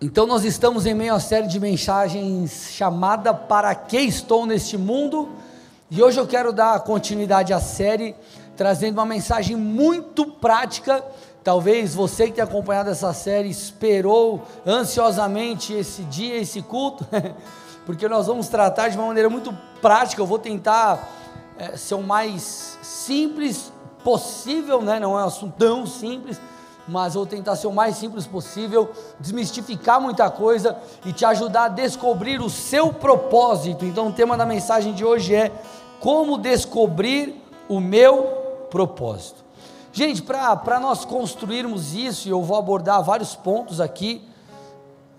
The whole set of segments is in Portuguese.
Então, nós estamos em meio a série de mensagens chamada Para que estou neste mundo? E hoje eu quero dar continuidade à série, trazendo uma mensagem muito prática. Talvez você que tem acompanhado essa série esperou ansiosamente esse dia, esse culto, porque nós vamos tratar de uma maneira muito prática. Eu vou tentar é, ser o mais simples possível, né? não é um assunto tão simples mas vou tentar ser o mais simples possível, desmistificar muita coisa e te ajudar a descobrir o seu propósito. Então, o tema da mensagem de hoje é como descobrir o meu propósito. Gente, para nós construirmos isso, e eu vou abordar vários pontos aqui,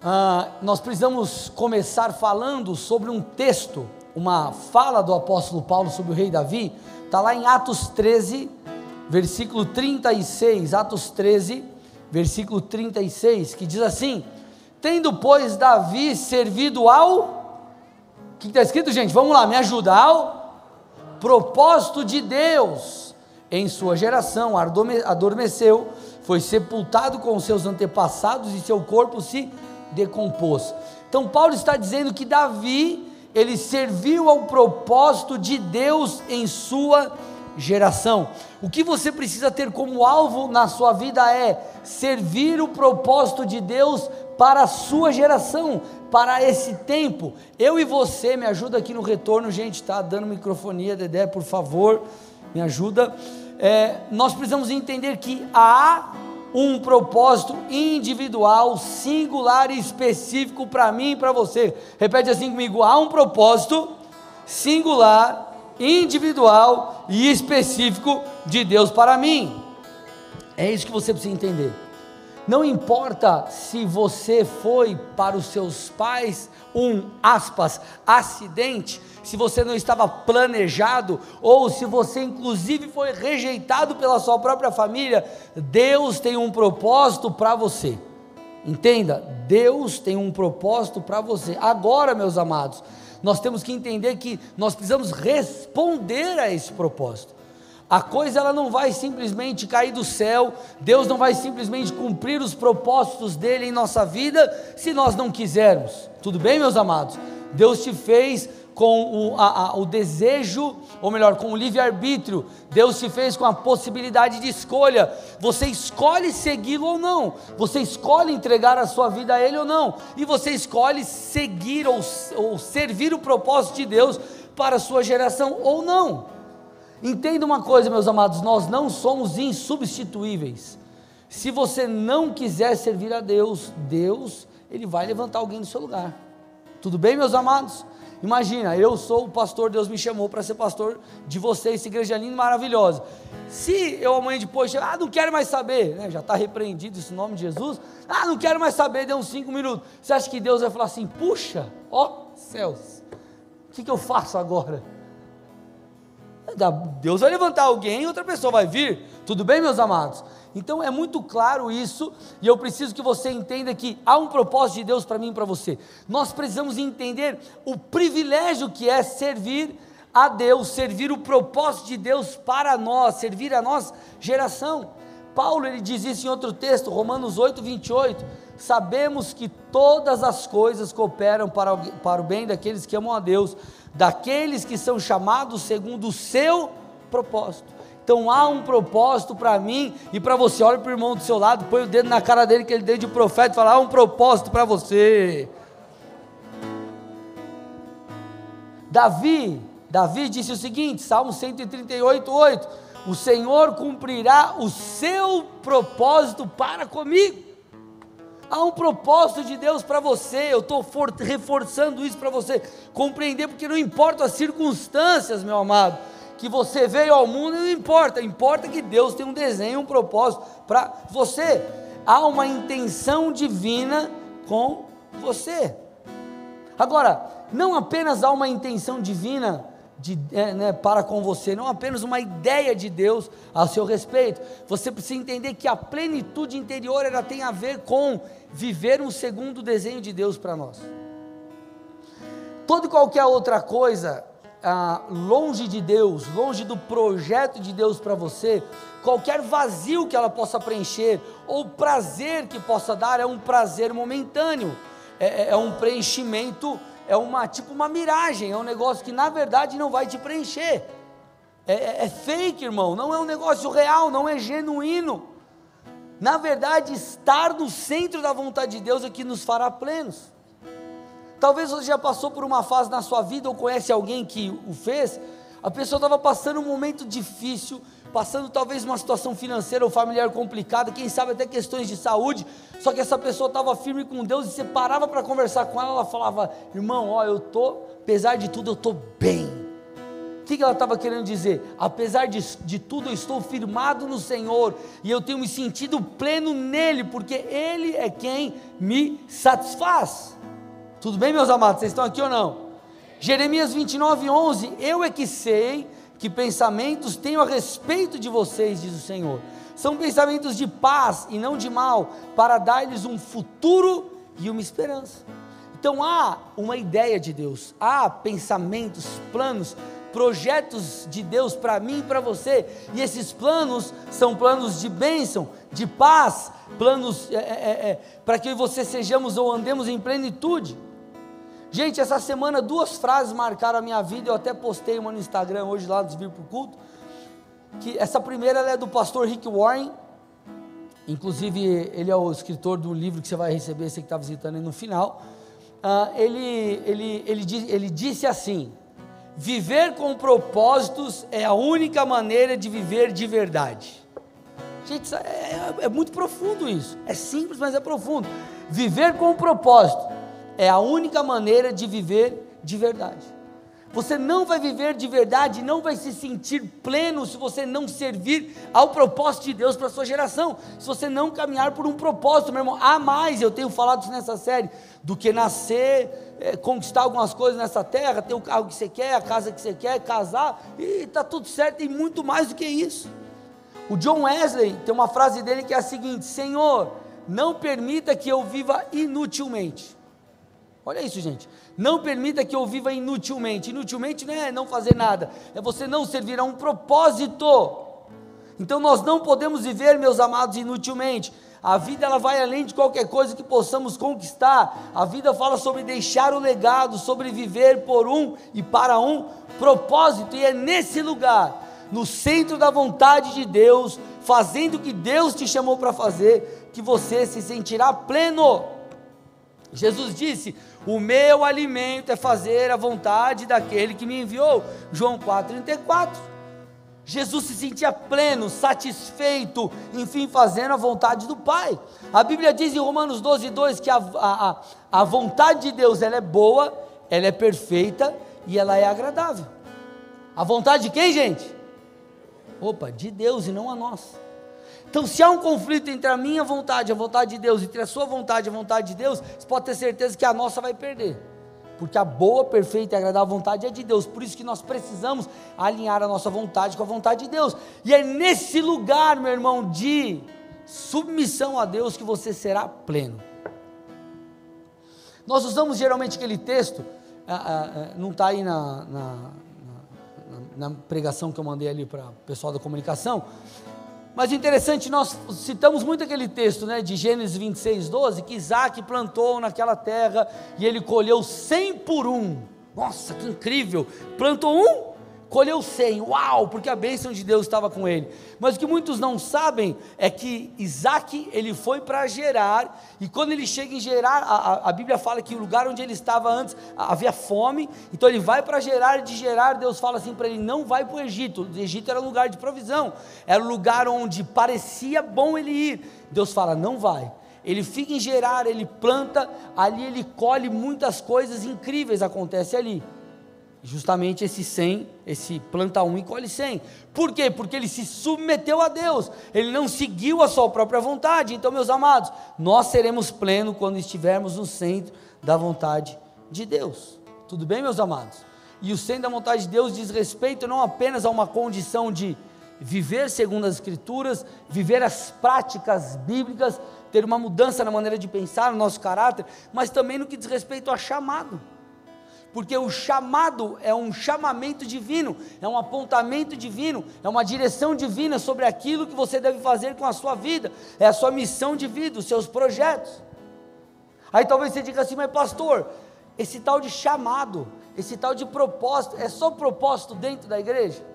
uh, nós precisamos começar falando sobre um texto, uma fala do apóstolo Paulo sobre o rei Davi, está lá em Atos 13, versículo 36, Atos 13, versículo 36, que diz assim: Tendo, pois, Davi servido ao. O que está escrito, gente? Vamos lá, me ajuda. Ao propósito de Deus em sua geração, adormeceu, foi sepultado com seus antepassados e seu corpo se decompôs. Então, Paulo está dizendo que Davi, ele serviu ao propósito de Deus em sua geração geração. O que você precisa ter como alvo na sua vida é servir o propósito de Deus para a sua geração, para esse tempo. Eu e você, me ajuda aqui no retorno, gente, tá dando microfonia, Dedé, por favor, me ajuda. É, nós precisamos entender que há um propósito individual, singular e específico para mim e para você. Repete assim comigo: há um propósito singular individual e específico de Deus para mim. É isso que você precisa entender. Não importa se você foi para os seus pais um aspas acidente, se você não estava planejado ou se você inclusive foi rejeitado pela sua própria família, Deus tem um propósito para você. Entenda, Deus tem um propósito para você. Agora, meus amados, nós temos que entender que nós precisamos responder a esse propósito. A coisa ela não vai simplesmente cair do céu, Deus não vai simplesmente cumprir os propósitos dele em nossa vida se nós não quisermos. Tudo bem, meus amados? Deus te fez com o, a, a, o desejo, ou melhor, com o livre-arbítrio. Deus te fez com a possibilidade de escolha. Você escolhe segui-lo ou não. Você escolhe entregar a sua vida a Ele ou não. E você escolhe seguir ou, ou servir o propósito de Deus para a sua geração ou não. Entenda uma coisa, meus amados: nós não somos insubstituíveis. Se você não quiser servir a Deus, Deus, Ele vai levantar alguém no seu lugar. Tudo bem, meus amados? Imagina, eu sou o pastor, Deus me chamou para ser pastor de vocês, essa igreja linda e maravilhosa. Se eu amanhã depois chegar, ah, não quero mais saber, né? já está repreendido esse nome de Jesus, ah, não quero mais saber, deu uns cinco minutos. Você acha que Deus vai falar assim, puxa, ó céus, o que, que eu faço agora? Deus vai levantar alguém outra pessoa vai vir, tudo bem, meus amados? Então é muito claro isso, e eu preciso que você entenda que há um propósito de Deus para mim e para você. Nós precisamos entender o privilégio que é servir a Deus, servir o propósito de Deus para nós, servir a nossa geração. Paulo ele diz isso em outro texto, Romanos 8, 28. Sabemos que todas as coisas cooperam para, para o bem daqueles que amam a Deus, daqueles que são chamados segundo o seu propósito. Então há um propósito para mim e para você. Olha para o irmão do seu lado, põe o dedo na cara dele, que ele dedo de profeta, e fala: há um propósito para você. Davi, Davi disse o seguinte, Salmo 138, 8: O Senhor cumprirá o seu propósito para comigo. Há um propósito de Deus para você, eu estou reforçando isso para você compreender, porque não importa as circunstâncias, meu amado que você veio ao mundo não importa, importa que Deus tem um desenho, um propósito para você. Há uma intenção divina com você. Agora, não apenas há uma intenção divina de, é, né, para com você, não apenas uma ideia de Deus a seu respeito. Você precisa entender que a plenitude interior ela tem a ver com viver um segundo desenho de Deus para nós. Toda e qualquer outra coisa ah, longe de Deus, longe do projeto de Deus para você, qualquer vazio que ela possa preencher, ou prazer que possa dar, é um prazer momentâneo, é, é, é um preenchimento, é uma tipo uma miragem, é um negócio que na verdade não vai te preencher. É, é, é fake, irmão, não é um negócio real, não é genuíno. Na verdade, estar no centro da vontade de Deus é que nos fará plenos. Talvez você já passou por uma fase na sua vida ou conhece alguém que o fez. A pessoa estava passando um momento difícil, passando talvez uma situação financeira ou familiar complicada, quem sabe até questões de saúde. Só que essa pessoa estava firme com Deus e você parava para conversar com ela, ela falava: "Irmão, ó, eu tô, apesar de tudo, eu tô bem". O que ela estava querendo dizer? Apesar de, de tudo, eu estou firmado no Senhor e eu tenho me sentido pleno nele, porque Ele é quem me satisfaz. Tudo bem, meus amados? Vocês estão aqui ou não? Jeremias 29, 11: Eu é que sei que pensamentos tenho a respeito de vocês, diz o Senhor. São pensamentos de paz e não de mal, para dar-lhes um futuro e uma esperança. Então há uma ideia de Deus, há pensamentos, planos, projetos de Deus para mim e para você, e esses planos são planos de bênção, de paz, planos é, é, é, é para que você sejamos ou andemos em plenitude. Gente, essa semana duas frases marcaram a minha vida, eu até postei uma no Instagram hoje lá dos Vir para o Culto, que essa primeira é do pastor Rick Warren, inclusive ele é o escritor do livro que você vai receber, você que está visitando aí no final, uh, ele, ele, ele, ele disse assim, viver com propósitos é a única maneira de viver de verdade. Gente, é, é, é muito profundo isso, é simples, mas é profundo. Viver com propósito é a única maneira de viver de verdade. Você não vai viver de verdade, não vai se sentir pleno se você não servir ao propósito de Deus para a sua geração. Se você não caminhar por um propósito, meu irmão, há mais, eu tenho falado isso nessa série, do que nascer, é, conquistar algumas coisas nessa terra, ter o carro que você quer, a casa que você quer, casar, e está tudo certo, tem muito mais do que isso. O John Wesley tem uma frase dele que é a seguinte: Senhor, não permita que eu viva inutilmente. Olha isso, gente. Não permita que eu viva inutilmente. Inutilmente não é não fazer nada, é você não servir a um propósito. Então nós não podemos viver, meus amados, inutilmente. A vida ela vai além de qualquer coisa que possamos conquistar. A vida fala sobre deixar o legado, sobre viver por um e para um propósito. E é nesse lugar, no centro da vontade de Deus, fazendo o que Deus te chamou para fazer, que você se sentirá pleno. Jesus disse: O meu alimento é fazer a vontade daquele que me enviou. João 4,34. Jesus se sentia pleno, satisfeito, enfim, fazendo a vontade do Pai. A Bíblia diz em Romanos 12, 2 que a, a, a vontade de Deus ela é boa, ela é perfeita e ela é agradável. A vontade de quem, gente? Opa, de Deus e não a nossa. Então, se há um conflito entre a minha vontade e a vontade de Deus, entre a sua vontade e a vontade de Deus, você pode ter certeza que a nossa vai perder. Porque a boa, perfeita e agradável vontade é de Deus. Por isso que nós precisamos alinhar a nossa vontade com a vontade de Deus. E é nesse lugar, meu irmão, de submissão a Deus que você será pleno. Nós usamos geralmente aquele texto, ah, ah, ah, não está aí na, na, na, na pregação que eu mandei ali para o pessoal da comunicação, mas interessante, nós citamos muito aquele texto né, de Gênesis 26, 12, que Isaac plantou naquela terra e ele colheu cem por um. Nossa, que incrível! Plantou um, colheu cem, uau, porque a bênção de Deus estava com ele. Mas o que muitos não sabem é que Isaac, ele foi para Gerar, e quando ele chega em Gerar, a, a, Bíblia fala que o lugar onde ele estava antes havia fome, então ele vai para Gerar, e de Gerar Deus fala assim para ele, não vai para o Egito, o Egito era lugar de provisão, era um lugar onde parecia bom ele ir, Deus fala, não vai, ele fica em Gerar, ele planta, ali ele colhe muitas coisas incríveis acontecem ali, justamente esse 100, esse planta um e colhe 100. Por quê? Porque ele se submeteu a Deus, ele não seguiu a sua própria vontade. Então, meus amados, nós seremos plenos quando estivermos no centro da vontade de Deus. Tudo bem, meus amados? E o centro da vontade de Deus diz respeito não apenas a uma condição de viver segundo as Escrituras, viver as práticas bíblicas, ter uma mudança na maneira de pensar, no nosso caráter, mas também no que diz respeito a chamado. Porque o chamado é um chamamento divino, é um apontamento divino, é uma direção divina sobre aquilo que você deve fazer com a sua vida, é a sua missão de vida, os seus projetos. Aí talvez você diga assim, mas pastor, esse tal de chamado, esse tal de propósito, é só propósito dentro da igreja?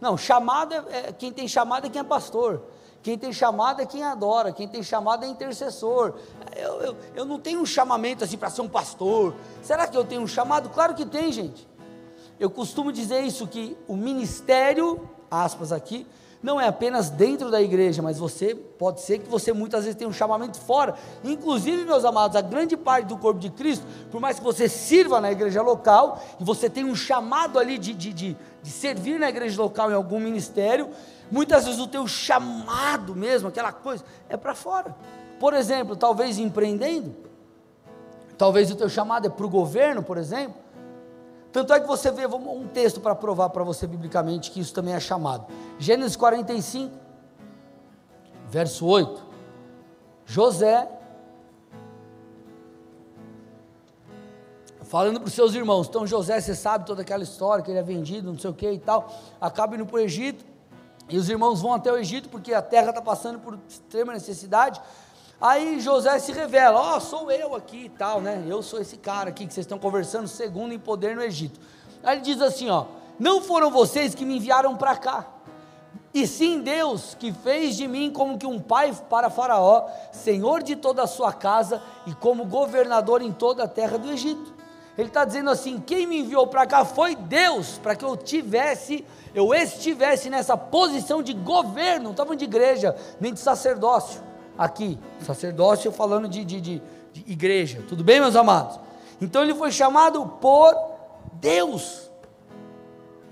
Não, chamado é, é quem tem chamado é quem é pastor. Quem tem chamado é quem adora, quem tem chamado é intercessor. Eu, eu, eu não tenho um chamamento assim para ser um pastor. Será que eu tenho um chamado? Claro que tem, gente. Eu costumo dizer isso: que o ministério, aspas aqui, não é apenas dentro da igreja, mas você pode ser que você muitas vezes tenha um chamamento fora. Inclusive, meus amados, a grande parte do corpo de Cristo, por mais que você sirva na igreja local e você tenha um chamado ali de, de, de, de servir na igreja local em algum ministério, muitas vezes o teu chamado mesmo, aquela coisa, é para fora. Por exemplo, talvez empreendendo, talvez o teu chamado é para o governo, por exemplo tanto é que você vê um texto para provar para você biblicamente que isso também é chamado. Gênesis 45, verso 8. José, falando para os seus irmãos, então José, você sabe toda aquela história, que ele é vendido, não sei o que e tal, acaba indo para o Egito, e os irmãos vão até o Egito, porque a terra está passando por extrema necessidade, Aí José se revela: Ó, oh, sou eu aqui e tal, né? Eu sou esse cara aqui que vocês estão conversando, segundo em poder no Egito. Aí ele diz assim: Ó, não foram vocês que me enviaram para cá, e sim Deus que fez de mim como que um pai para Faraó, senhor de toda a sua casa e como governador em toda a terra do Egito. Ele está dizendo assim: quem me enviou para cá foi Deus, para que eu tivesse, eu estivesse nessa posição de governo, não estava de igreja, nem de sacerdócio aqui, sacerdócio falando de, de, de, de igreja, tudo bem, meus amados? Então ele foi chamado por Deus.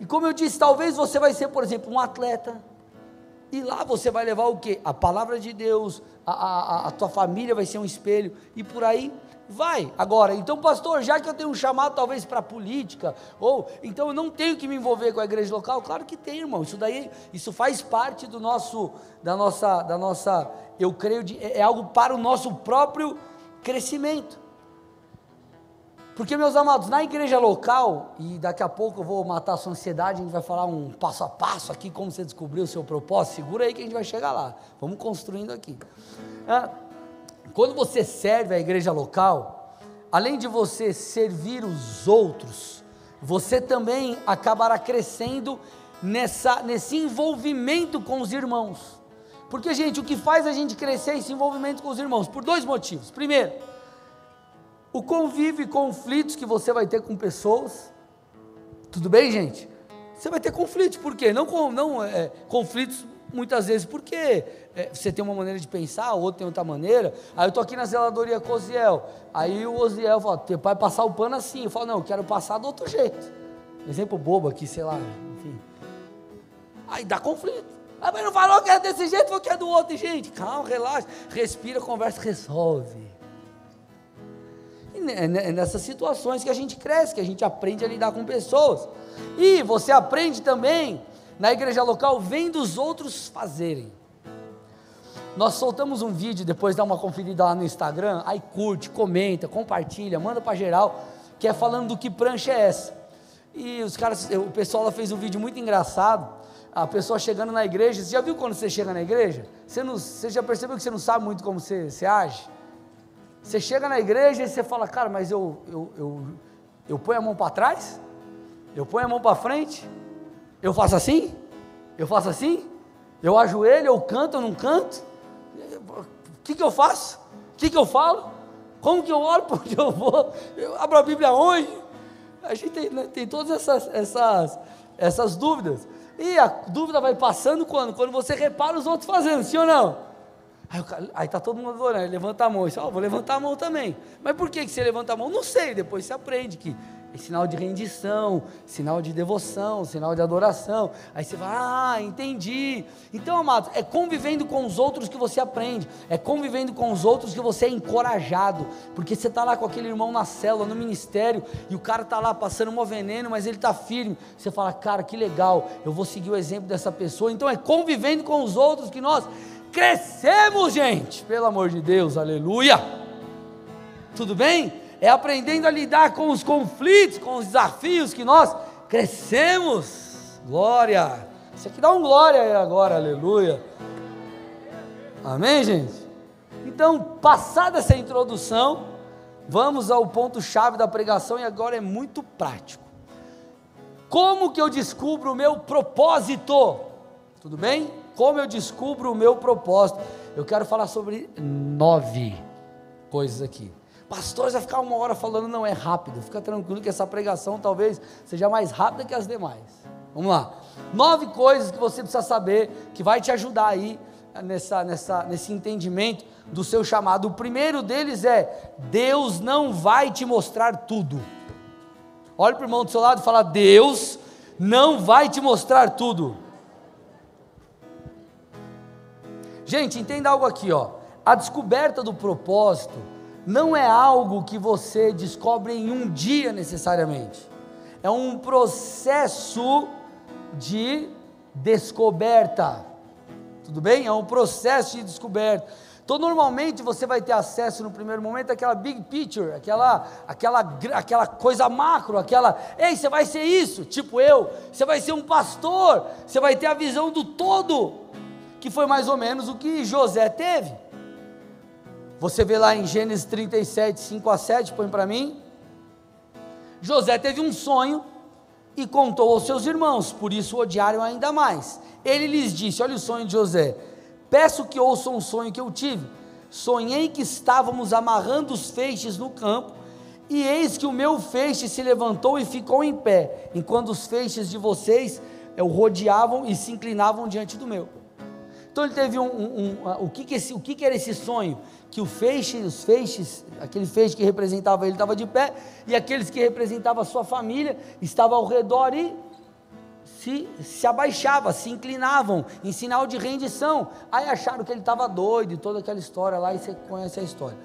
E como eu disse, talvez você vai ser, por exemplo, um atleta. E lá você vai levar o que? A palavra de Deus, a, a, a tua família vai ser um espelho, e por aí Vai. Agora, então, pastor, já que eu tenho um chamado talvez para política, ou então eu não tenho que me envolver com a igreja local, claro que tem, irmão. Isso daí, isso faz parte do nosso, da nossa, da nossa, eu creio, de, é algo para o nosso próprio crescimento. Porque, meus amados, na igreja local, e daqui a pouco eu vou matar a sua ansiedade, a gente vai falar um passo a passo aqui, como você descobriu o seu propósito, segura aí que a gente vai chegar lá. Vamos construindo aqui. Ah, quando você serve a igreja local, além de você servir os outros, você também acabará crescendo nessa, nesse envolvimento com os irmãos. Porque, gente, o que faz a gente crescer é esse envolvimento com os irmãos? Por dois motivos. Primeiro, o convívio e conflitos que você vai ter com pessoas. Tudo bem, gente? Você vai ter conflitos, por quê? Não, não é, conflitos muitas vezes porque é, você tem uma maneira de pensar, o outro tem outra maneira. Aí eu estou aqui na zeladoria com o Oziel. Aí o Oziel fala, teu pai passar o pano assim. Eu falo, não, eu quero passar do outro jeito. Exemplo bobo aqui, sei lá, enfim. Aí dá conflito. Ah, mas não falou que é desse jeito, falou que é do outro. Gente, calma, relaxa, respira, conversa, resolve. E é nessas situações que a gente cresce, que a gente aprende a lidar com pessoas. E você aprende também na igreja local, vendo os outros fazerem. Nós soltamos um vídeo, depois dá uma conferida lá no Instagram, aí curte, comenta, compartilha, manda para geral, que é falando do que prancha é essa. E os caras, o pessoal lá fez um vídeo muito engraçado, a pessoa chegando na igreja, você já viu quando você chega na igreja? Você, não, você já percebeu que você não sabe muito como você, você age? Você chega na igreja e você fala, cara, mas eu, eu, eu, eu ponho a mão para trás? Eu ponho a mão para frente? Eu faço assim? Eu faço assim? Eu ajoelho, eu canto, eu não canto? O que, que eu faço? O que, que eu falo? Como que eu oro? Por onde eu vou? Eu abro a Bíblia onde? A gente tem, né, tem todas essas, essas, essas dúvidas. E a dúvida vai passando quando? Quando você repara os outros fazendo, sim ou não? Aí, está todo mundo adorando, levanta a mão, e oh, vou levantar a mão também. Mas por que, que você levanta a mão? Não sei, depois você aprende que é sinal de rendição, sinal de devoção, sinal de adoração. Aí você vai, ah, entendi. Então, amados, é convivendo com os outros que você aprende, é convivendo com os outros que você é encorajado, porque você está lá com aquele irmão na célula, no ministério, e o cara está lá passando um veneno, mas ele está firme. Você fala, cara, que legal, eu vou seguir o exemplo dessa pessoa. Então, é convivendo com os outros que nós crescemos, gente, pelo amor de Deus, aleluia. Tudo bem? é aprendendo a lidar com os conflitos, com os desafios que nós crescemos. Glória! Isso aqui dá um glória aí agora, aleluia. Amém, gente? Então, passada essa introdução, vamos ao ponto-chave da pregação e agora é muito prático. Como que eu descubro o meu propósito? Tudo bem? Como eu descubro o meu propósito? Eu quero falar sobre nove coisas aqui. Pastor, vai ficar uma hora falando, não é rápido, fica tranquilo que essa pregação talvez seja mais rápida que as demais. Vamos lá. Nove coisas que você precisa saber que vai te ajudar aí nessa, nessa, nesse entendimento do seu chamado. O primeiro deles é: Deus não vai te mostrar tudo. Olha para o irmão do seu lado e fala: Deus não vai te mostrar tudo. Gente, entenda algo aqui, ó. A descoberta do propósito não é algo que você descobre em um dia necessariamente. É um processo de descoberta. Tudo bem? É um processo de descoberta. Então, normalmente você vai ter acesso no primeiro momento àquela big picture, aquela, aquela, aquela coisa macro, aquela, ei, você vai ser isso, tipo eu, você vai ser um pastor, você vai ter a visão do todo, que foi mais ou menos o que José teve. Você vê lá em Gênesis 37, 5 a 7, põe para mim. José teve um sonho e contou aos seus irmãos, por isso o odiaram ainda mais. Ele lhes disse: Olha o sonho de José Peço que ouçam um sonho que eu tive. Sonhei que estávamos amarrando os feixes no campo, e eis que o meu feixe se levantou e ficou em pé, enquanto os feixes de vocês o rodeavam e se inclinavam diante do meu. Então ele teve um, um, um o, que, que, esse, o que, que era esse sonho? Que o feixe, os feixes, aquele feixe que representava ele estava de pé, e aqueles que representavam a sua família estavam ao redor e se, se abaixavam, se inclinavam em sinal de rendição. Aí acharam que ele estava doido e toda aquela história lá, e você conhece a história.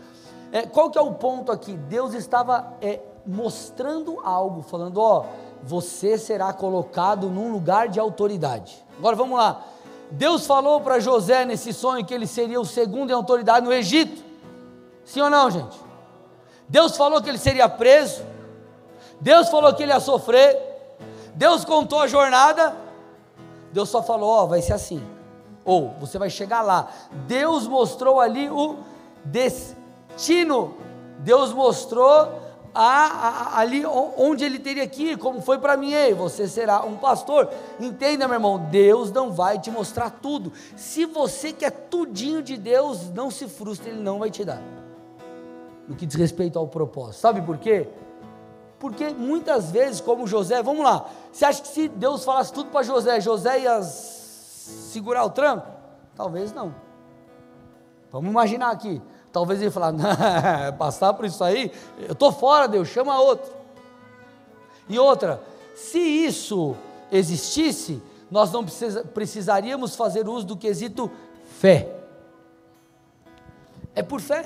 É, qual que é o ponto aqui? Deus estava é, mostrando algo, falando: ó, você será colocado num lugar de autoridade. Agora vamos lá. Deus falou para José nesse sonho que ele seria o segundo em autoridade no Egito. Sim ou não, gente? Deus falou que ele seria preso. Deus falou que ele ia sofrer. Deus contou a jornada, Deus só falou: Ó, oh, vai ser assim, ou você vai chegar lá. Deus mostrou ali o destino, Deus mostrou a, a, ali onde ele teria que ir, como foi para mim, ei, você será um pastor. Entenda, meu irmão, Deus não vai te mostrar tudo. Se você quer tudinho de Deus, não se frustre, Ele não vai te dar. No que diz respeito ao propósito. Sabe por quê? Porque muitas vezes, como José, vamos lá, você acha que se Deus falasse tudo para José, José ia segurar o tranco? Talvez não. Vamos imaginar aqui. Talvez ele falar, passar por isso aí, eu estou fora, Deus, chama outro. E outra, se isso existisse, nós não precisa, precisaríamos fazer uso do quesito fé. É por fé.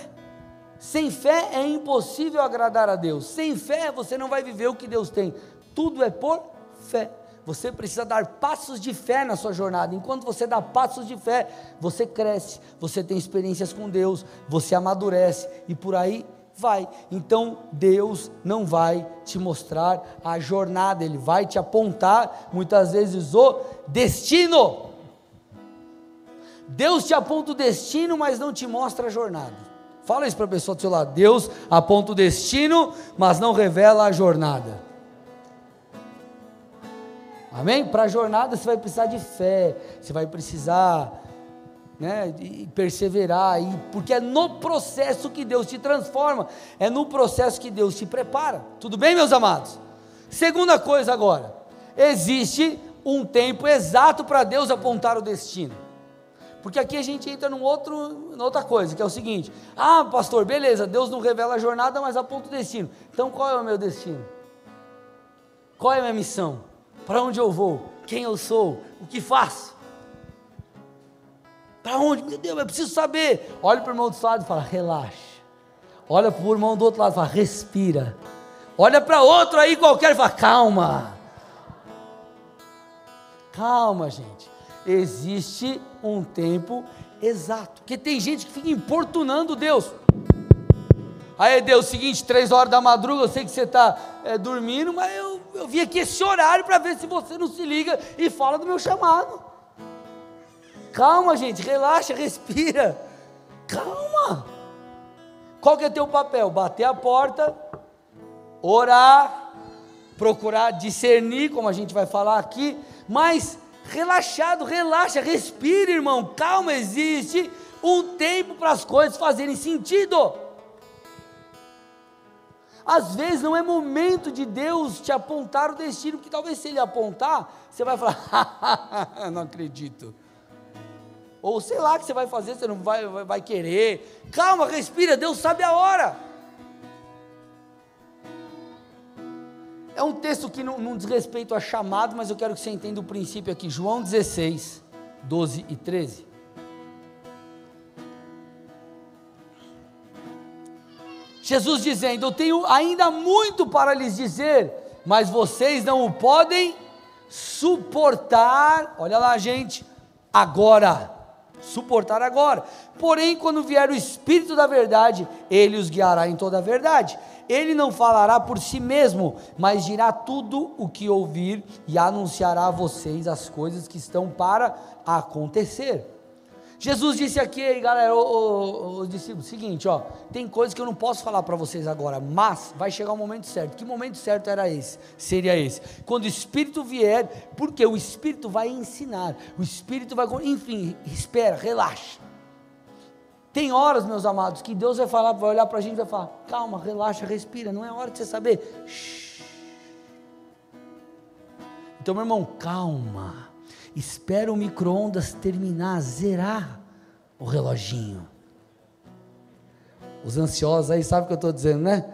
Sem fé é impossível agradar a Deus. Sem fé você não vai viver o que Deus tem. Tudo é por fé. Você precisa dar passos de fé na sua jornada. Enquanto você dá passos de fé, você cresce, você tem experiências com Deus, você amadurece e por aí vai. Então Deus não vai te mostrar a jornada, Ele vai te apontar muitas vezes o destino. Deus te aponta o destino, mas não te mostra a jornada. Fala isso para a pessoa do seu lado. Deus aponta o destino, mas não revela a jornada. Amém? Para a jornada você vai precisar de fé, você vai precisar né, de perseverar, e, porque é no processo que Deus te transforma, é no processo que Deus te prepara. Tudo bem, meus amados? Segunda coisa agora, existe um tempo exato para Deus apontar o destino. Porque aqui a gente entra num outro, numa outra coisa, que é o seguinte: ah, pastor, beleza, Deus não revela a jornada, mas aponta o destino. Então qual é o meu destino? Qual é a minha missão? Para onde eu vou? Quem eu sou? O que faço? Para onde? Meu Deus, eu preciso saber. Olha para o irmão do outro lado e fala: relaxa. Olha para o irmão do outro lado e fala: respira. Olha para outro aí qualquer e fala: calma. Calma, gente existe um tempo exato. Porque tem gente que fica importunando Deus. Aí, Deus, seguinte, três horas da madruga, eu sei que você está é, dormindo, mas eu, eu vim aqui esse horário para ver se você não se liga e fala do meu chamado. Calma, gente, relaxa, respira. Calma. Qual que é teu papel? Bater a porta, orar, procurar discernir, como a gente vai falar aqui, mas relaxado, relaxa, respira, irmão. Calma, existe um tempo para as coisas fazerem sentido. Às vezes não é momento de Deus te apontar o destino, porque talvez se Ele apontar, você vai falar, não acredito. Ou sei lá o que você vai fazer, você não vai, vai, vai querer. Calma, respira, Deus sabe a hora. É um texto que não, não diz respeito a chamado, mas eu quero que você entenda o princípio aqui. João 16, 12 e 13. Jesus dizendo: Eu tenho ainda muito para lhes dizer, mas vocês não o podem suportar. Olha lá, gente, agora. Suportar agora. Porém, quando vier o Espírito da Verdade, ele os guiará em toda a verdade. Ele não falará por si mesmo, mas dirá tudo o que ouvir e anunciará a vocês as coisas que estão para acontecer. Jesus disse aqui, galera, os discípulos, seguinte, ó, tem coisas que eu não posso falar para vocês agora, mas vai chegar o momento certo. Que momento certo era esse? Seria esse. Quando o Espírito vier, porque o Espírito vai ensinar, o Espírito vai, enfim, espera, relaxa. Tem horas, meus amados, que Deus vai falar, vai olhar para a gente e vai falar: calma, relaxa, respira, não é hora de você saber. Shhh. Então, meu irmão, calma espera o micro-ondas terminar, zerar o reloginho. Os ansiosos aí sabem o que eu estou dizendo, né?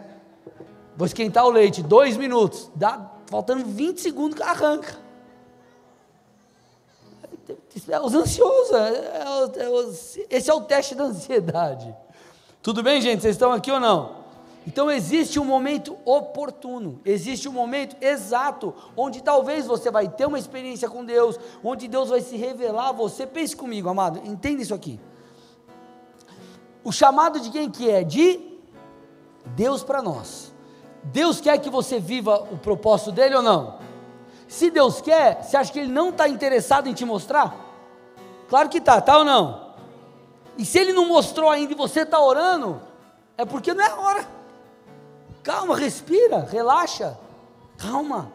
Vou esquentar o leite, dois minutos, dá, faltando 20 segundos que arranca. Os ansiosos, é, é, é, esse é o teste da ansiedade. Tudo bem, gente? Vocês estão aqui ou não? Então existe um momento oportuno, existe um momento exato, onde talvez você vai ter uma experiência com Deus, onde Deus vai se revelar a você. Pense comigo, amado, entenda isso aqui. O chamado de quem que é? De Deus para nós. Deus quer que você viva o propósito dele ou não? Se Deus quer, você acha que Ele não está interessado em te mostrar? Claro que está, tá ou não? E se Ele não mostrou ainda e você está orando, é porque não é hora. Calma, respira, relaxa. Calma.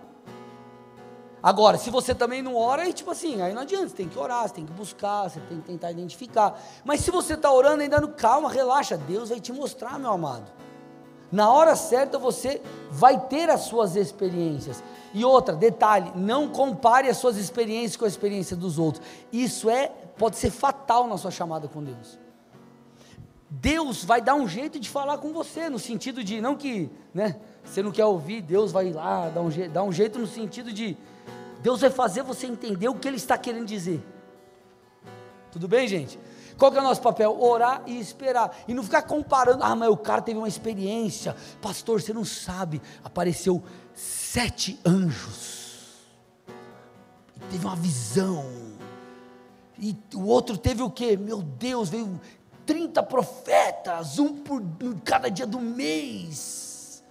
Agora, se você também não ora, aí tipo assim, aí não adianta, você tem que orar, você tem que buscar, você tem que tentar identificar. Mas se você está orando ainda no calma, relaxa, Deus vai te mostrar, meu amado. Na hora certa você vai ter as suas experiências. E outra, detalhe, não compare as suas experiências com a experiência dos outros. Isso é pode ser fatal na sua chamada com Deus. Deus vai dar um jeito de falar com você, no sentido de, não que né, você não quer ouvir, Deus vai lá dar um, jeito, dar um jeito no sentido de, Deus vai fazer você entender o que Ele está querendo dizer. Tudo bem, gente? Qual que é o nosso papel? Orar e esperar. E não ficar comparando. Ah, mas o cara teve uma experiência. Pastor, você não sabe. Apareceu sete anjos. Teve uma visão. E o outro teve o quê? Meu Deus, veio 30 profetas, um por cada dia do mês.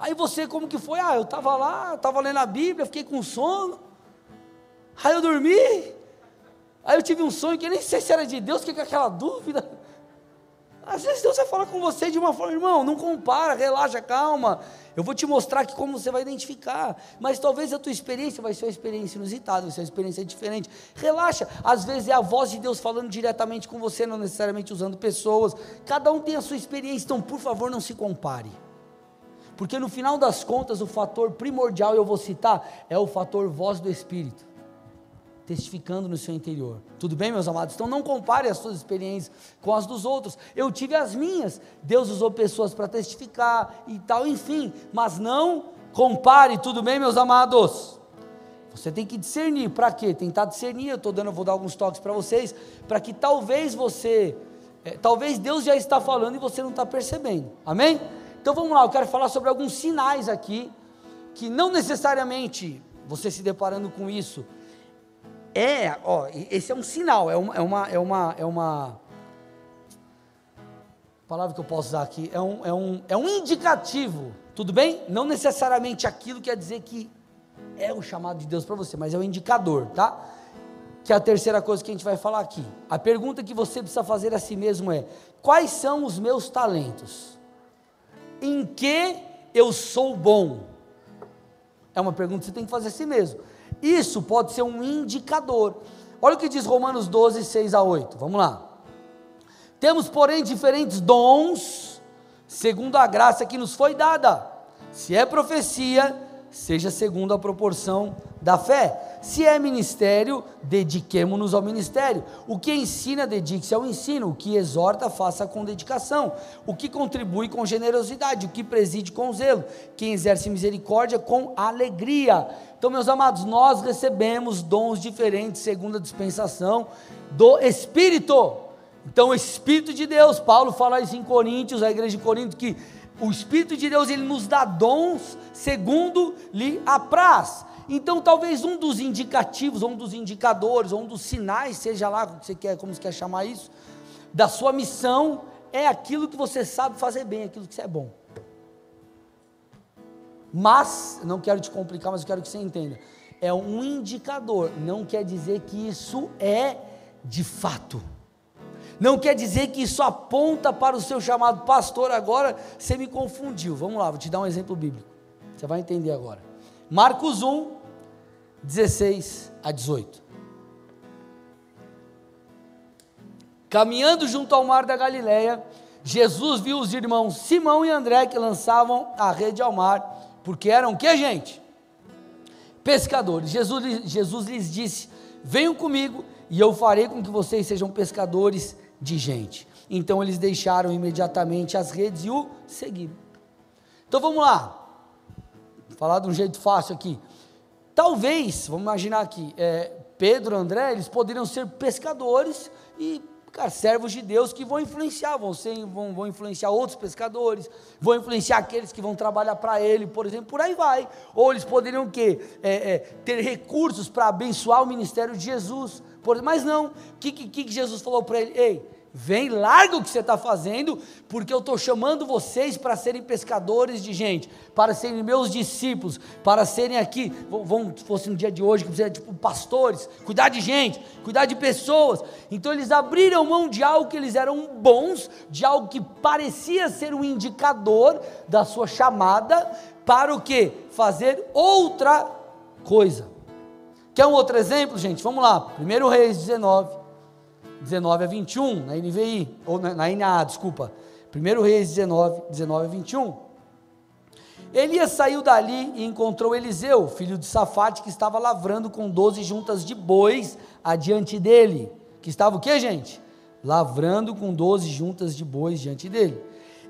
Aí você, como que foi? Ah, eu estava lá, estava lendo a Bíblia, fiquei com sono. Aí eu dormi. Aí eu tive um sonho que nem sei se era de Deus, que é aquela dúvida. Às vezes Deus vai falar com você de uma forma, irmão, não compara, relaxa, calma. Eu vou te mostrar aqui como você vai identificar. Mas talvez a tua experiência vai ser uma experiência inusitada, vai ser uma experiência diferente. Relaxa, às vezes é a voz de Deus falando diretamente com você, não necessariamente usando pessoas. Cada um tem a sua experiência, então por favor não se compare. Porque no final das contas, o fator primordial, eu vou citar, é o fator voz do Espírito testificando no seu interior. Tudo bem, meus amados? Então não compare as suas experiências com as dos outros. Eu tive as minhas. Deus usou pessoas para testificar e tal, enfim. Mas não compare, tudo bem, meus amados? Você tem que discernir. Para quê? Tentar discernir. Eu estou dando, eu vou dar alguns toques para vocês, para que talvez você, é, talvez Deus já está falando e você não está percebendo. Amém? Então vamos lá. Eu quero falar sobre alguns sinais aqui que não necessariamente você se deparando com isso é, ó, esse é um sinal, é uma, é uma, é uma, é uma palavra que eu posso usar aqui, é um, é um, é um indicativo, tudo bem? Não necessariamente aquilo quer dizer que é o chamado de Deus para você, mas é um indicador, tá? Que é a terceira coisa que a gente vai falar aqui. A pergunta que você precisa fazer a si mesmo é: quais são os meus talentos? Em que eu sou bom? É uma pergunta que você tem que fazer a si mesmo. Isso pode ser um indicador. Olha o que diz Romanos 12, 6 a 8. Vamos lá. Temos, porém, diferentes dons, segundo a graça que nos foi dada. Se é profecia, seja segundo a proporção da fé. Se é ministério, dediquemo-nos ao ministério. O que ensina, dedique-se ao ensino. O que exorta, faça com dedicação. O que contribui com generosidade. O que preside com zelo. Quem exerce misericórdia com alegria. Então, meus amados, nós recebemos dons diferentes segundo a dispensação do Espírito. Então, o Espírito de Deus, Paulo fala isso em Coríntios, a igreja de Corinto, que o Espírito de Deus ele nos dá dons segundo lhe apraz. Então, talvez um dos indicativos, um dos indicadores, um dos sinais, seja lá como você quer, como você quer chamar isso, da sua missão é aquilo que você sabe fazer bem, aquilo que você é bom. Mas, não quero te complicar, mas eu quero que você entenda. É um indicador, não quer dizer que isso é de fato não quer dizer que isso aponta para o seu chamado pastor. Agora você me confundiu. Vamos lá, vou te dar um exemplo bíblico. Você vai entender agora. Marcos 1, 16 a 18. Caminhando junto ao mar da Galileia, Jesus viu os irmãos Simão e André que lançavam a rede ao mar, porque eram que gente? Pescadores. Jesus, Jesus lhes disse: Venham comigo e eu farei com que vocês sejam pescadores de gente. Então eles deixaram imediatamente as redes e o seguiram. Então vamos lá, Vou falar de um jeito fácil aqui. Talvez, vamos imaginar aqui, é, Pedro, André, eles poderiam ser pescadores e cara, servos de Deus que vão influenciar, vão, ser, vão, vão influenciar outros pescadores, vão influenciar aqueles que vão trabalhar para ele, por exemplo, por aí vai. Ou eles poderiam o quê? É, é, ter recursos para abençoar o ministério de Jesus. Por, mas não, o que, que, que Jesus falou para ele? Ei, Vem, larga o que você está fazendo, porque eu estou chamando vocês para serem pescadores de gente, para serem meus discípulos, para serem aqui, vão, se fosse no dia de hoje, que você tipo pastores, cuidar de gente, cuidar de pessoas. Então eles abriram mão de algo que eles eram bons, de algo que parecia ser um indicador da sua chamada, para o que? Fazer outra coisa. Quer um outro exemplo, gente? Vamos lá, 1 Reis 19. 19 a 21, na NVI, ou na, na NA, desculpa. 1 Reis 19, 19 a 21. Elias saiu dali e encontrou Eliseu, filho de Safate, que estava lavrando com doze juntas de bois adiante dele. Que estava o que, gente? Lavrando com doze juntas de bois diante dele.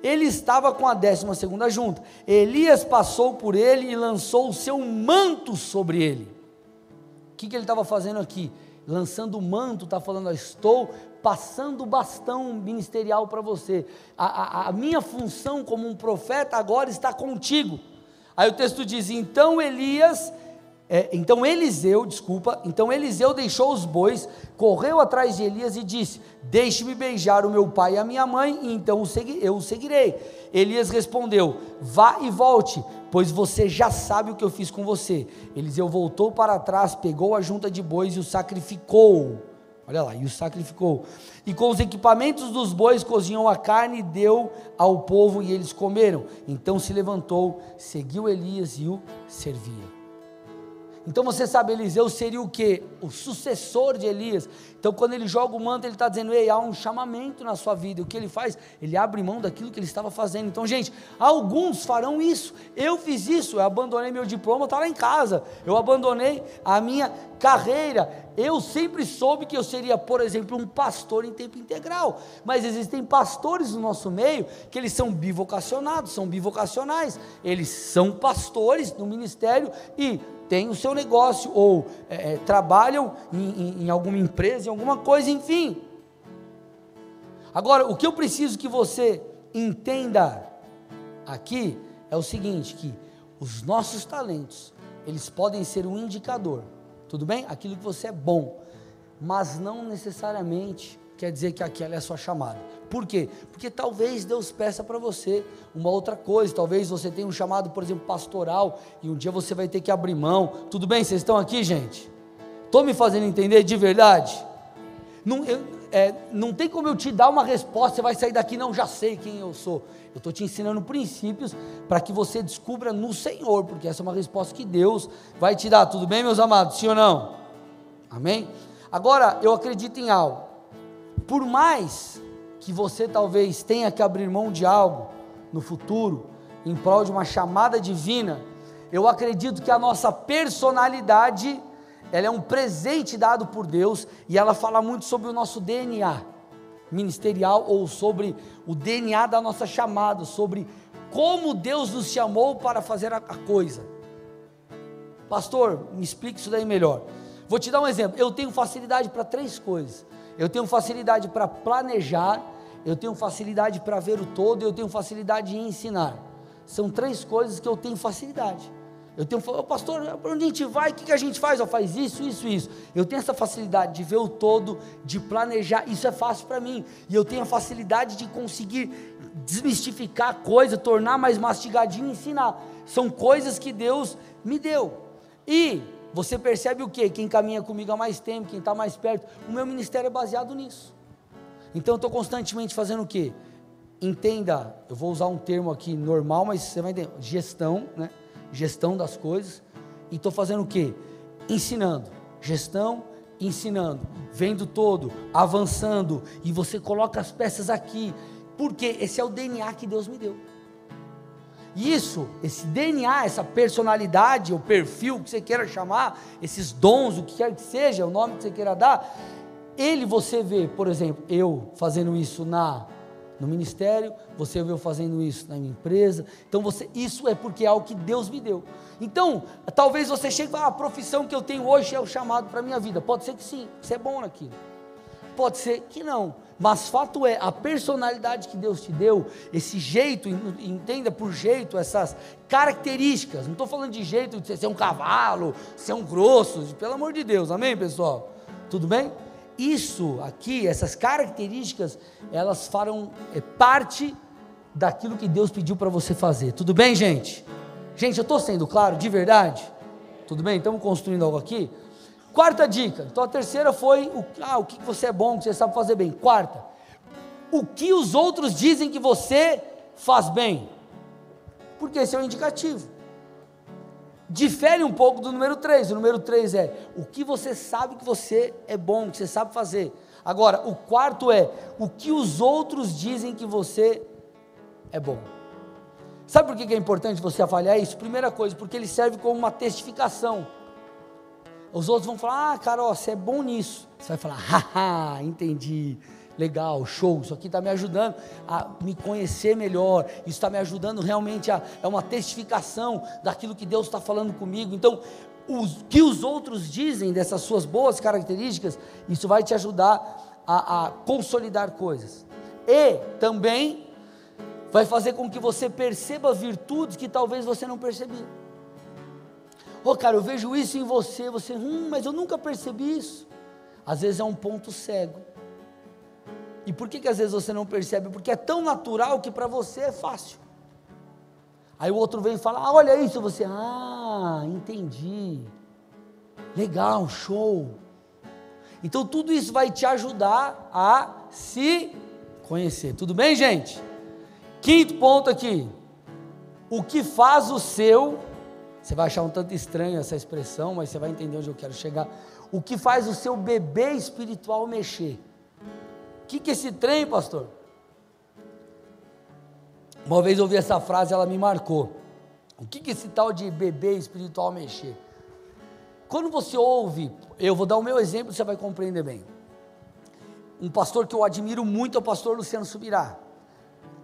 Ele estava com a décima segunda junta. Elias passou por ele e lançou o seu manto sobre ele. O que, que ele estava fazendo aqui? Lançando o manto, está falando, estou passando o bastão ministerial para você. A, a, a, minha função como um profeta agora está contigo. Aí o texto diz: então Elias, é, então Eliseu, desculpa, então Eliseu deixou os bois, correu atrás de Elias e disse: Deixe-me beijar o meu pai e a minha mãe, e então eu o seguirei. Elias respondeu: Vá e volte pois você já sabe o que eu fiz com você. Eliseu voltou para trás, pegou a junta de bois e o sacrificou. Olha lá, e o sacrificou. E com os equipamentos dos bois cozinhou a carne e deu ao povo e eles comeram. Então se levantou, seguiu Elias e o servia. Então você sabe, Eliseu seria o que? O sucessor de Elias. Então quando ele joga o manto, ele está dizendo: Ei, há um chamamento na sua vida. E o que ele faz? Ele abre mão daquilo que ele estava fazendo. Então, gente, alguns farão isso. Eu fiz isso, eu abandonei meu diploma, está lá em casa. Eu abandonei a minha carreira. Eu sempre soube que eu seria, por exemplo, um pastor em tempo integral. Mas existem pastores no nosso meio que eles são bivocacionados, são bivocacionais. Eles são pastores no ministério e têm o seu negócio ou é, é, trabalham em, em, em alguma empresa, em alguma coisa, enfim. Agora, o que eu preciso que você entenda aqui é o seguinte, que os nossos talentos, eles podem ser um indicador, tudo bem? Aquilo que você é bom, mas não necessariamente quer dizer que aquela é a sua chamada. Por quê? Porque talvez Deus peça para você uma outra coisa, talvez você tenha um chamado, por exemplo, pastoral, e um dia você vai ter que abrir mão. Tudo bem? Vocês estão aqui, gente? Estou me fazendo entender de verdade? Não, eu, é, não tem como eu te dar uma resposta, você vai sair daqui, não, já sei quem eu sou. Eu estou te ensinando princípios para que você descubra no Senhor, porque essa é uma resposta que Deus vai te dar. Tudo bem, meus amados? Sim ou não? Amém? Agora, eu acredito em algo. Por mais que você talvez tenha que abrir mão de algo no futuro, em prol de uma chamada divina, eu acredito que a nossa personalidade, ela é um presente dado por Deus e ela fala muito sobre o nosso DNA ministerial ou sobre o DNA da nossa chamada, sobre como Deus nos chamou para fazer a, coisa. Pastor, me explique isso daí melhor. Vou te dar um exemplo. Eu tenho facilidade para três coisas. Eu tenho facilidade para planejar, eu tenho facilidade para ver o todo, eu tenho facilidade em ensinar. São três coisas que eu tenho facilidade. Eu tenho, oh, pastor, para onde a gente vai? O que, a gente faz? Eu faz isso, isso, isso. Eu tenho essa facilidade de ver o todo, de planejar, isso é fácil para mim. E eu tenho a facilidade de conseguir desmistificar a coisa, tornar mais mastigadinho e ensinar. São coisas que Deus me deu. E você percebe o que? Quem caminha comigo há mais tempo, quem está mais perto, o meu ministério é baseado nisso. Então eu estou constantemente fazendo o que? Entenda, eu vou usar um termo aqui normal, mas você vai entender, gestão, né? gestão das coisas, e estou fazendo o que? Ensinando, gestão, ensinando, vendo todo, avançando, e você coloca as peças aqui, porque esse é o DNA que Deus me deu. Isso, esse DNA, essa personalidade, o perfil que você queira chamar, esses dons, o que quer que seja, o nome que você queira dar, ele você vê, por exemplo, eu fazendo isso na no ministério, você viu fazendo isso na minha empresa. Então você, isso é porque é algo que Deus me deu. Então, talvez você chegue e fale, ah, a profissão que eu tenho hoje é o chamado para a minha vida. Pode ser que sim, você é bom naquilo. Pode ser que não. Mas fato é, a personalidade que Deus te deu, esse jeito, entenda por jeito, essas características. Não estou falando de jeito de ser um cavalo, ser um grosso, pelo amor de Deus, amém, pessoal? Tudo bem? isso aqui, essas características, elas farão é, parte daquilo que Deus pediu para você fazer. Tudo bem, gente? Gente, eu estou sendo claro, de verdade? Tudo bem? Estamos construindo algo aqui? Quarta dica. Então a terceira foi o, ah, o que você é bom, que você sabe fazer bem. Quarta, o que os outros dizem que você faz bem. Porque esse é o indicativo difere um pouco do número 3. O número 3 é o que você sabe que você é bom, que você sabe fazer. Agora, o quarto é o que os outros dizem que você é bom. Sabe por que é importante você avaliar isso? Primeira coisa, porque ele serve como uma testificação. Os outros vão falar: Ah, Carol, você é bom nisso. Você vai falar: Haha, entendi legal, show, isso aqui está me ajudando a me conhecer melhor, isso está me ajudando realmente a, é uma testificação daquilo que Deus está falando comigo. Então, o que os outros dizem dessas suas boas características, isso vai te ajudar a, a consolidar coisas. E também vai fazer com que você perceba virtudes que talvez você não percebia. Ô oh, cara, eu vejo isso em você, você, hum, mas eu nunca percebi isso. Às vezes é um ponto cego e por que, que às vezes você não percebe? Porque é tão natural que para você é fácil. Aí o outro vem e fala: ah, olha isso, você, ah, entendi. Legal, show. Então tudo isso vai te ajudar a se conhecer. Tudo bem, gente? Quinto ponto aqui. O que faz o seu, você vai achar um tanto estranho essa expressão, mas você vai entender onde eu quero chegar. O que faz o seu bebê espiritual mexer? que, que é esse trem, pastor? Uma vez eu ouvi essa frase, ela me marcou. O que, que esse tal de bebê espiritual mexer? Quando você ouve, eu vou dar o meu exemplo, você vai compreender bem. Um pastor que eu admiro muito é o pastor Luciano Subirá.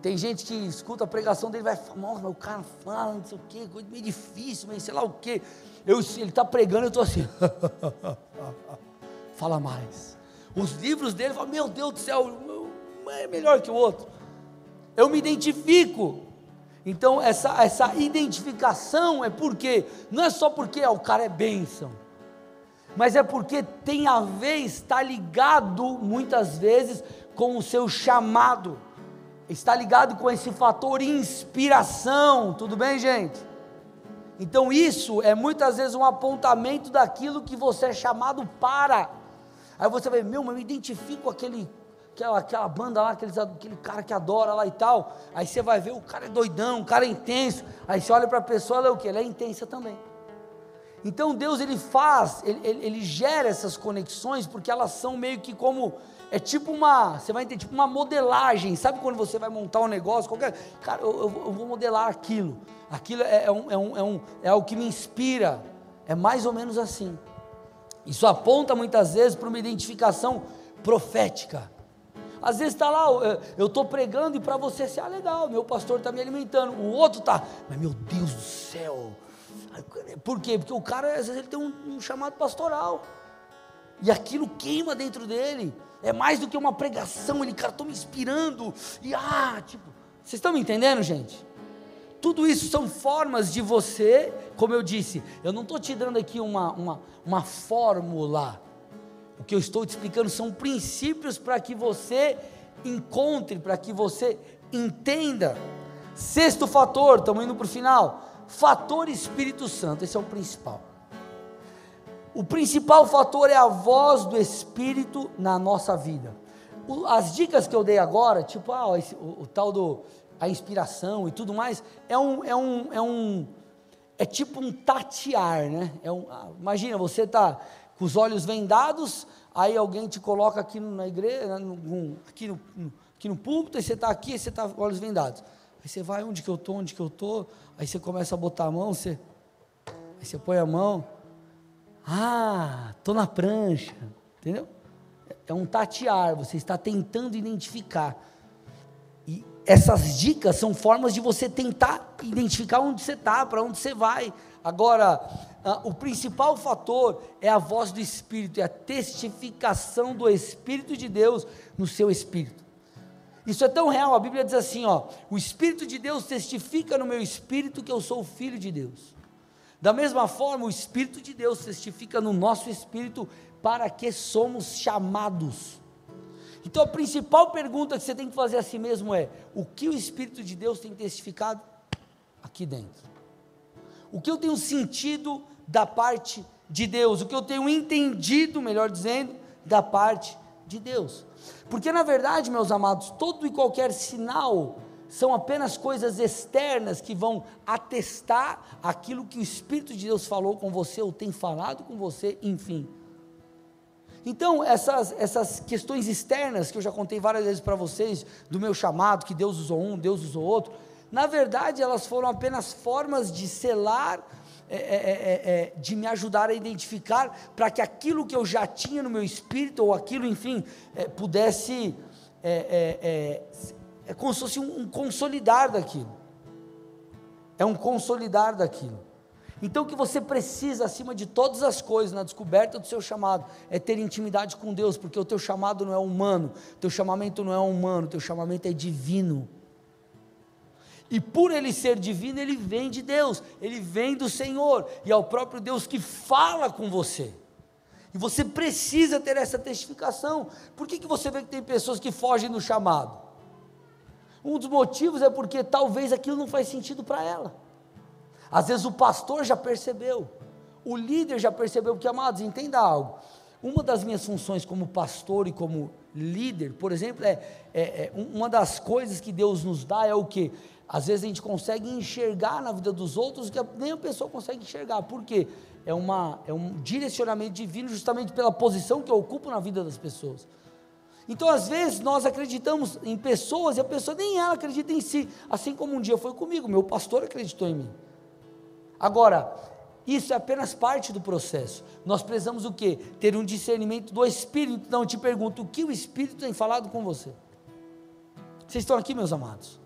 Tem gente que escuta a pregação dele vai falar, nossa, o cara fala, não sei o quê, coisa meio difícil, meio sei lá o quê. Eu, ele está pregando, eu estou assim. fala mais os livros dele, falo, meu Deus do céu, é melhor que o outro. Eu me identifico. Então, essa, essa identificação é porque, não é só porque ó, o cara é bênção. mas é porque tem a ver, está ligado muitas vezes com o seu chamado, está ligado com esse fator inspiração, tudo bem, gente? Então isso é muitas vezes um apontamento daquilo que você é chamado para. Aí você vai, meu, eu me identifico aquele, aquela, aquela banda lá, aqueles, aquele cara que adora lá e tal. Aí você vai ver, o cara é doidão, o cara é intenso. Aí você olha para a pessoa, ela é o que? Ela é intensa também. Então Deus ele faz, ele, ele, ele, gera essas conexões porque elas são meio que como é tipo uma, você vai entender, tipo uma modelagem. Sabe quando você vai montar um negócio, qualquer, cara, eu, eu, eu vou modelar aquilo. Aquilo é, é, um, é, um, é, um, é o que me inspira. É mais ou menos assim. Isso aponta muitas vezes para uma identificação profética. Às vezes está lá, eu estou pregando e para você ser, ah, legal, meu pastor está me alimentando. O outro está, mas meu Deus do céu. Por quê? Porque o cara, às vezes, ele tem um, um chamado pastoral. E aquilo queima dentro dele. É mais do que uma pregação, ele, cara, estou me inspirando. E ah, tipo, vocês estão me entendendo, gente? Tudo isso são formas de você, como eu disse, eu não estou te dando aqui uma, uma, uma fórmula. O que eu estou te explicando são princípios para que você encontre, para que você entenda. Sexto fator, estamos indo para o final. Fator Espírito Santo, esse é o principal. O principal fator é a voz do Espírito na nossa vida. As dicas que eu dei agora, tipo, ah, esse, o, o tal do a inspiração e tudo mais, é um, é um, é um, é tipo um tatear, né? É um, ah, imagina, você está com os olhos vendados, aí alguém te coloca aqui na igreja, no, aqui, no, aqui no púlpito, e você está aqui, e você está com os olhos vendados. Aí você vai, onde que eu estou, onde que eu estou, aí você começa a botar a mão, você, aí você põe a mão, ah, estou na prancha, entendeu? É um tatear, você está tentando identificar. E essas dicas são formas de você tentar identificar onde você está, para onde você vai. Agora, uh, o principal fator é a voz do Espírito, é a testificação do Espírito de Deus no seu espírito. Isso é tão real, a Bíblia diz assim: ó, o Espírito de Deus testifica no meu espírito que eu sou Filho de Deus. Da mesma forma, o Espírito de Deus testifica no nosso espírito para que somos chamados. Então a principal pergunta que você tem que fazer a si mesmo é: o que o Espírito de Deus tem testificado aqui dentro? O que eu tenho sentido da parte de Deus? O que eu tenho entendido, melhor dizendo, da parte de Deus? Porque na verdade, meus amados, todo e qualquer sinal são apenas coisas externas que vão atestar aquilo que o Espírito de Deus falou com você ou tem falado com você, enfim. Então, essas, essas questões externas que eu já contei várias vezes para vocês, do meu chamado, que Deus usou um, Deus usou outro, na verdade elas foram apenas formas de selar, é, é, é, é, é de me ajudar a identificar, para que aquilo que eu já tinha no meu espírito, ou aquilo, enfim, é, pudesse, é, como se fosse um, consolidar daquilo. É um consolidar daquilo. Então o que você precisa, acima de todas as coisas, na descoberta do seu chamado, é ter intimidade com Deus, porque o teu chamado não é humano, teu chamamento não é humano, teu chamamento é divino. E por ele ser divino, ele vem de Deus, ele vem do Senhor, e é o próprio Deus que fala com você. E você precisa ter essa testificação. Por que, que você vê que tem pessoas que fogem do chamado? Um dos motivos é porque talvez aquilo não faz sentido para ela. Às vezes o pastor já percebeu, o líder já percebeu, porque amados, entenda algo. Uma das minhas funções como pastor e como líder, por exemplo, é, é, é uma das coisas que Deus nos dá é o que? Às vezes a gente consegue enxergar na vida dos outros que nem a pessoa consegue enxergar. Por quê? É, uma, é um direcionamento divino justamente pela posição que eu ocupo na vida das pessoas. Então, às vezes, nós acreditamos em pessoas e a pessoa nem ela acredita em si. Assim como um dia foi comigo, meu pastor acreditou em mim. Agora, isso é apenas parte do processo. Nós precisamos o quê? Ter um discernimento do Espírito. Então eu te pergunto, o que o Espírito tem falado com você? Vocês estão aqui, meus amados?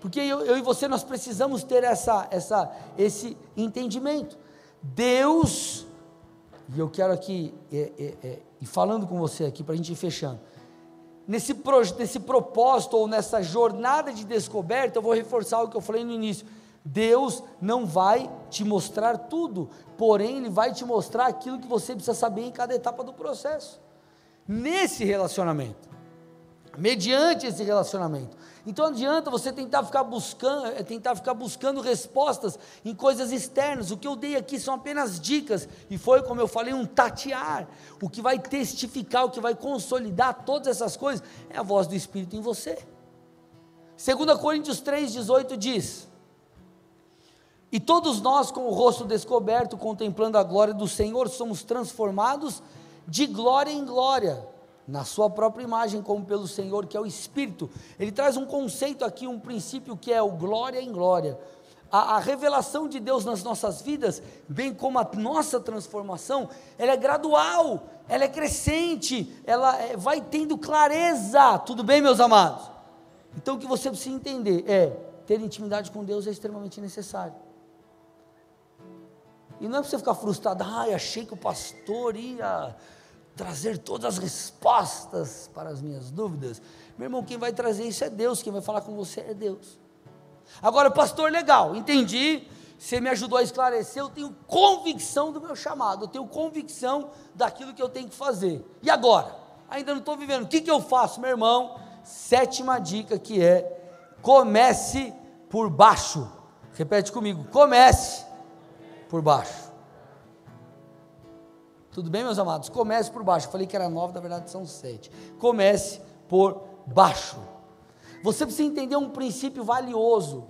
Porque eu, eu e você nós precisamos ter essa, essa, esse entendimento. Deus, e eu quero aqui, é, é, é, e falando com você aqui, para a gente ir fechando, nesse, pro, nesse propósito ou nessa jornada de descoberta, eu vou reforçar o que eu falei no início Deus não vai te mostrar tudo, porém, Ele vai te mostrar aquilo que você precisa saber em cada etapa do processo. Nesse relacionamento, mediante esse relacionamento. Então adianta você tentar ficar buscando, é, tentar ficar buscando respostas em coisas externas. O que eu dei aqui são apenas dicas e foi, como eu falei, um tatear. O que vai testificar, o que vai consolidar todas essas coisas é a voz do Espírito em você. 2 Coríntios 3:18 diz: e todos nós, com o rosto descoberto, contemplando a glória do Senhor, somos transformados de glória em glória, na Sua própria imagem, como pelo Senhor, que é o Espírito. Ele traz um conceito aqui, um princípio que é o glória em glória. A, a, revelação de Deus nas nossas vidas, bem como a nossa transformação, ela é gradual, ela é crescente, ela é, vai tendo clareza. Tudo bem, meus amados? Então o que você precisa entender é: ter intimidade com Deus é extremamente necessário. E não é para você ficar frustrado, ai, achei que o pastor ia trazer todas as respostas para as minhas dúvidas. Meu irmão, quem vai trazer isso é Deus, quem vai falar com você é Deus. Agora, pastor, legal, entendi, você me ajudou a esclarecer, eu tenho convicção do meu chamado, eu tenho convicção daquilo que eu tenho que fazer. E agora? Ainda não estou vivendo, o que, que eu faço, meu irmão? Sétima dica que é: comece por baixo. Repete comigo: comece por baixo. Tudo bem, meus amados? Comece por baixo. Falei que era nove, na verdade são sete. Comece por baixo. Você precisa entender um princípio valioso,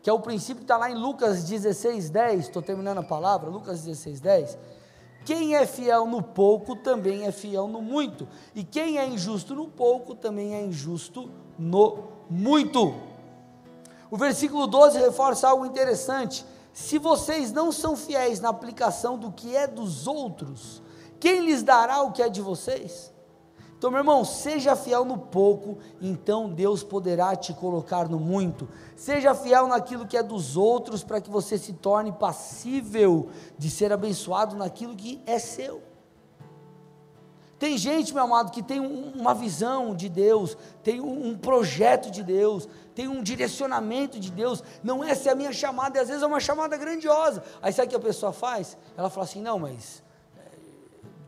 que é o princípio que está lá em Lucas 16, 10. Estou terminando a palavra, Lucas 16, 10. Quem é fiel no pouco também é fiel no muito, e quem é injusto no pouco também é injusto no muito. O versículo 12 reforça algo interessante. Se vocês não são fiéis na aplicação do que é dos outros, quem lhes dará o que é de vocês? Então, meu irmão, seja fiel no pouco, então Deus poderá te colocar no muito. Seja fiel naquilo que é dos outros, para que você se torne passível de ser abençoado naquilo que é seu. Tem gente, meu amado, que tem um, uma visão de Deus, tem um, um, projeto de Deus, tem um direcionamento de Deus. Não essa é a minha chamada, e às vezes é uma chamada grandiosa. Aí sabe o que a pessoa faz? Ela fala assim: não, mas é,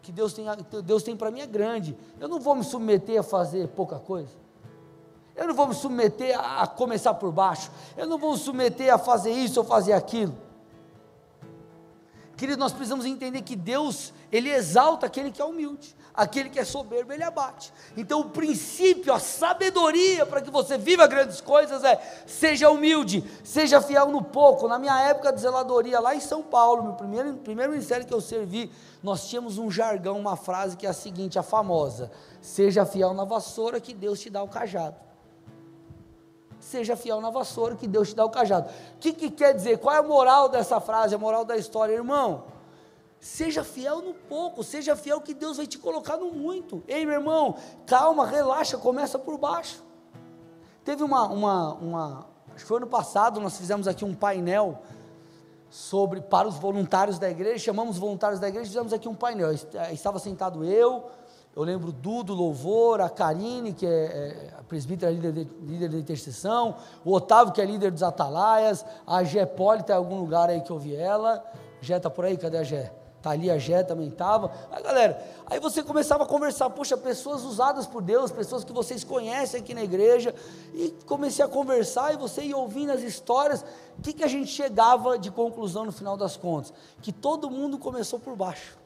que Deus tem, Deus tem para mim é grande. Eu não vou me submeter a fazer pouca coisa. Eu não vou me submeter a, começar por baixo. Eu não vou me submeter a fazer isso ou fazer aquilo. Querido, nós precisamos entender que Deus, Ele exalta aquele que é humilde aquele que é soberbo ele abate. Então o princípio, a sabedoria para que você viva grandes coisas é: seja humilde, seja fiel no pouco. Na minha época de zeladoria lá em São Paulo, meu primeiro, primeiro ministério que eu servi, nós tínhamos um jargão, uma frase que é a seguinte, a famosa: seja fiel na vassoura que Deus te dá o cajado. Seja fiel na vassoura que Deus te dá o cajado. O que, que quer dizer? Qual é a moral dessa frase, a moral da história, irmão? Seja fiel no pouco, seja fiel que Deus vai te colocar no muito. Ei, meu irmão, calma, relaxa, começa por baixo. Teve uma, uma, uma, acho que foi ano passado, nós fizemos aqui um painel sobre para os voluntários da igreja, chamamos voluntários da igreja, fizemos aqui um painel. Estava sentado eu, eu lembro do louvor, a Karine, que é, é a presbítera líder de, líder de intercessão, o Otávio, que é líder dos atalaias, a Gé Poli, está em algum lugar aí que eu vi ela. Gé está por aí? Cadê a Gé? Tá ali a Gé também estava. Aí, galera, aí você começava a conversar, poxa, pessoas usadas por Deus, pessoas que vocês conhecem aqui na igreja, e comecei a conversar e você ia ouvindo as histórias. O que, que a gente chegava de conclusão no final das contas? Que todo mundo começou por baixo.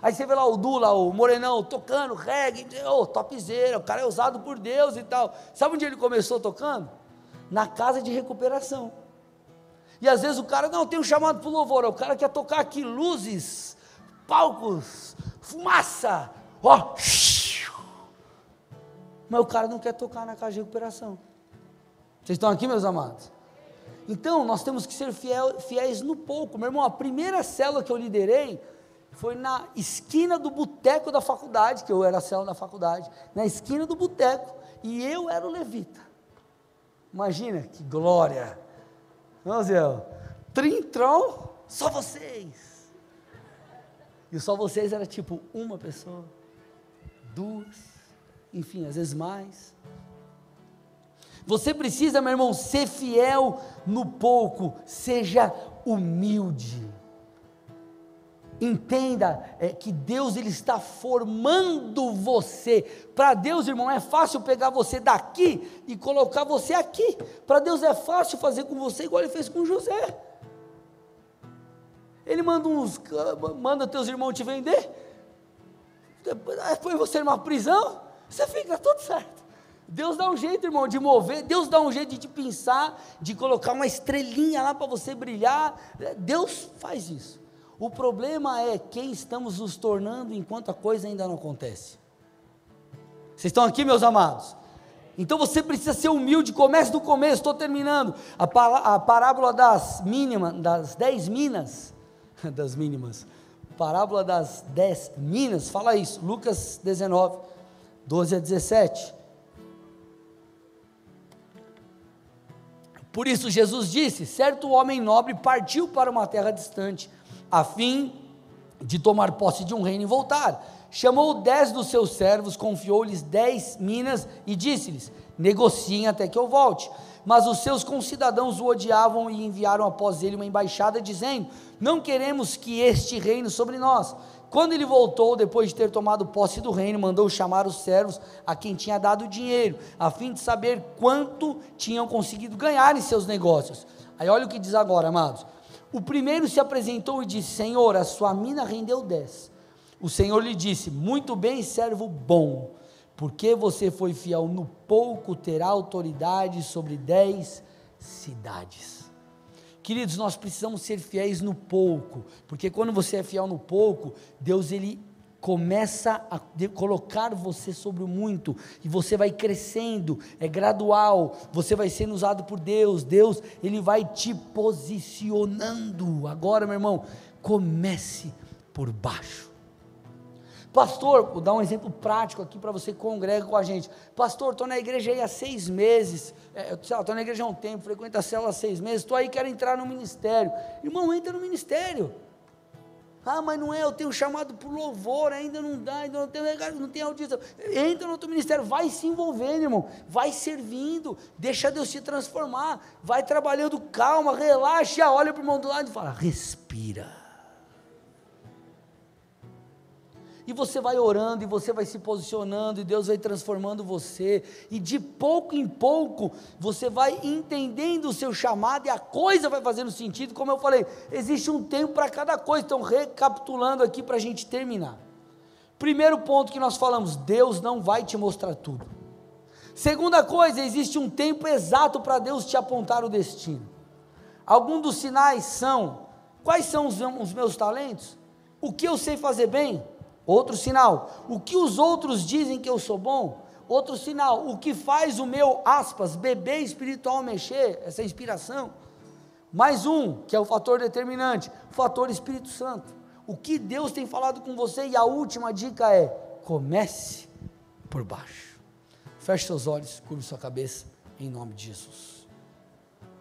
Aí você vê lá o Du, lá, o Morenão, tocando reggae, oh, topzera, o cara é usado por Deus e tal. Sabe onde ele começou tocando? Na casa de recuperação. E às vezes o cara, não, tem um chamado para o louvor, o cara quer tocar aqui luzes, palcos, fumaça, ó. Mas o cara não quer tocar na casa de recuperação. Vocês estão aqui, meus amados? Então, nós temos que ser fiel, fiéis no pouco. Meu irmão, a primeira célula que eu liderei foi na esquina do boteco da faculdade, que eu era a célula da faculdade, na esquina do boteco, e eu era o levita. Imagina que glória! Vamos ver, Trintron, só vocês. E só vocês era tipo uma pessoa, duas, enfim, às vezes mais. Você precisa, meu irmão, ser fiel no pouco, seja humilde. Entenda é, que Deus ele está formando você. Para Deus, irmão, é fácil pegar você daqui e colocar você aqui. Para Deus é fácil fazer com você igual ele fez com José. Ele manda uns, manda teus irmãos te vender. Põe você numa prisão, você fica tudo certo. Deus dá um jeito, irmão, de mover, Deus dá um jeito de te pensar, de colocar uma estrelinha lá para você brilhar. Deus faz isso. O problema é quem estamos nos tornando enquanto a coisa ainda não acontece. Vocês estão aqui, meus amados? Então você precisa ser humilde, comece do começo, estou terminando. A, a, parábola das mínimas, das dez minas, das mínimas, parábola das dez minas, fala isso, Lucas 19, 12 a 17. Por isso Jesus disse: certo homem nobre partiu para uma terra distante a fim de tomar posse de um reino e voltar. Chamou dez dos seus servos, confiou-lhes dez minas e disse-lhes: negociem até que eu volte. Mas os seus concidadãos o odiavam e enviaram após ele uma embaixada, dizendo: Não queremos que este reino sobre nós. Quando ele voltou, depois de ter tomado posse do reino, mandou chamar os servos a quem tinha dado o dinheiro, a fim de saber quanto tinham conseguido ganhar em seus negócios. Aí olha o que diz agora, amados. O primeiro se apresentou e disse: Senhor, a sua mina rendeu dez. O Senhor lhe disse: Muito bem, servo bom, porque você foi fiel no pouco, terá autoridade sobre dez cidades. Queridos, nós precisamos ser fiéis no pouco, porque quando você é fiel no pouco, Deus ele começa a colocar você sobre o muito, e você vai crescendo, é gradual, você vai sendo usado por Deus, Deus, Ele vai te posicionando. Agora, meu irmão, comece por baixo. Pastor, vou dar um exemplo prático aqui para você que congrega com a gente. Pastor, estou na igreja aí há seis meses, é, estou na igreja há um tempo, frequento a célula há seis meses, estou aí, quero entrar no ministério. Irmão, entra no ministério. Ah, mas não é, eu tenho chamado para louvor, ainda não dá, ainda não tem, não tem audição. Entra no outro ministério, vai se envolvendo, irmão, vai servindo, deixa Deus te transformar, vai trabalhando, calma, relaxa, olha para o irmão do lado e fala, respira. E você vai orando, e você vai se posicionando, e Deus vai transformando você, e de pouco em pouco você vai entendendo o seu chamado, e a coisa vai fazendo sentido. Como eu falei, existe um tempo para cada coisa. Então, recapitulando aqui para a gente terminar. Primeiro ponto que nós falamos: Deus não vai te mostrar tudo. Segunda coisa, existe um tempo exato para Deus te apontar o destino. Alguns dos sinais são: quais são os, meus talentos? O que eu sei fazer bem? Outro sinal, o que os outros dizem que eu sou bom? Outro sinal, o que faz o meu, aspas, bebê espiritual mexer, essa inspiração? Mais um, que é o fator determinante, o fator Espírito Santo. O que Deus tem falado com você? E a última dica é: comece por baixo. Feche seus olhos, curve sua cabeça, em nome de Jesus.